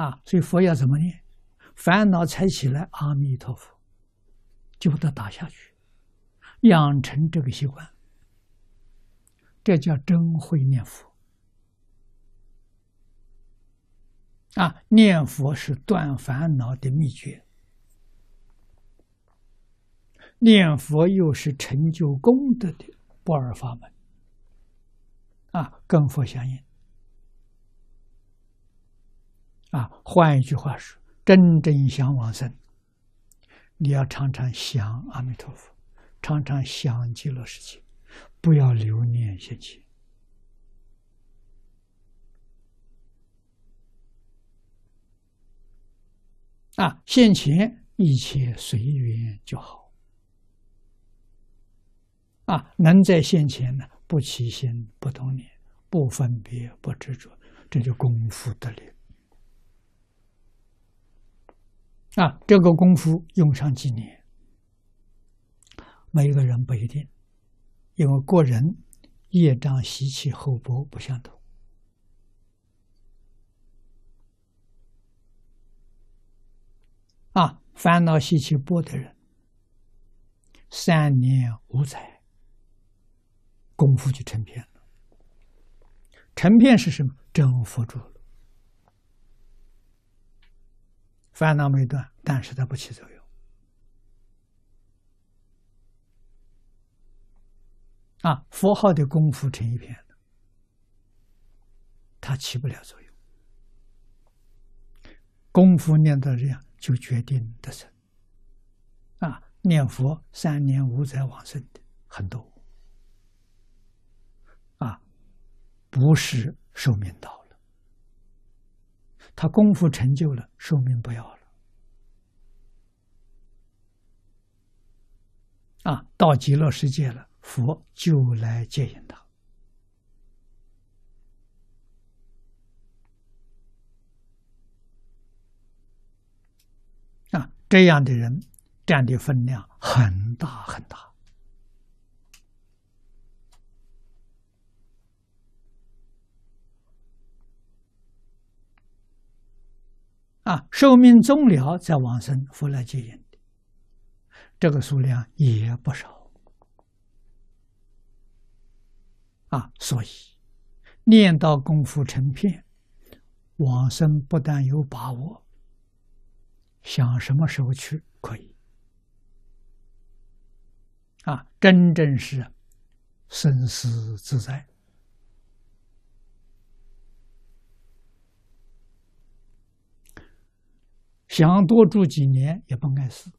啊，所以佛要怎么念？烦恼才起来，阿弥陀佛，就把它打下去，养成这个习惯，这叫真会念佛。啊，念佛是断烦恼的秘诀，念佛又是成就功德的不二法门。啊，跟佛相应。啊，换一句话说，真正想往生，你要常常想阿弥陀佛，常常想极乐世界，不要留念现前。啊，现前一切随缘就好。啊，能在现前呢，不起心，不动念，不分别，不执着，这就功夫得力。啊，这个功夫用上几年，每一个人不一定，因为个人业障习气厚薄不相同。啊，烦恼习气薄的人，三年五载，功夫就成片了。成片是什么？真佛住了。烦恼没断，但是它不起作用。啊，佛号的功夫成一片了，它起不了作用。功夫念到这样，就决定得生。啊，念佛三年五载往生的很多。啊，不是寿命到。他功夫成就了，寿命不要了。啊，到极乐世界了，佛就来接引他。啊，这样的人占的分量很大很大。啊，寿命终了再往生，佛来接引的，这个数量也不少。啊，所以念到功夫成片，往生不但有把握，想什么时候去可以。啊，真正是生死自在。想多住几年也不碍事。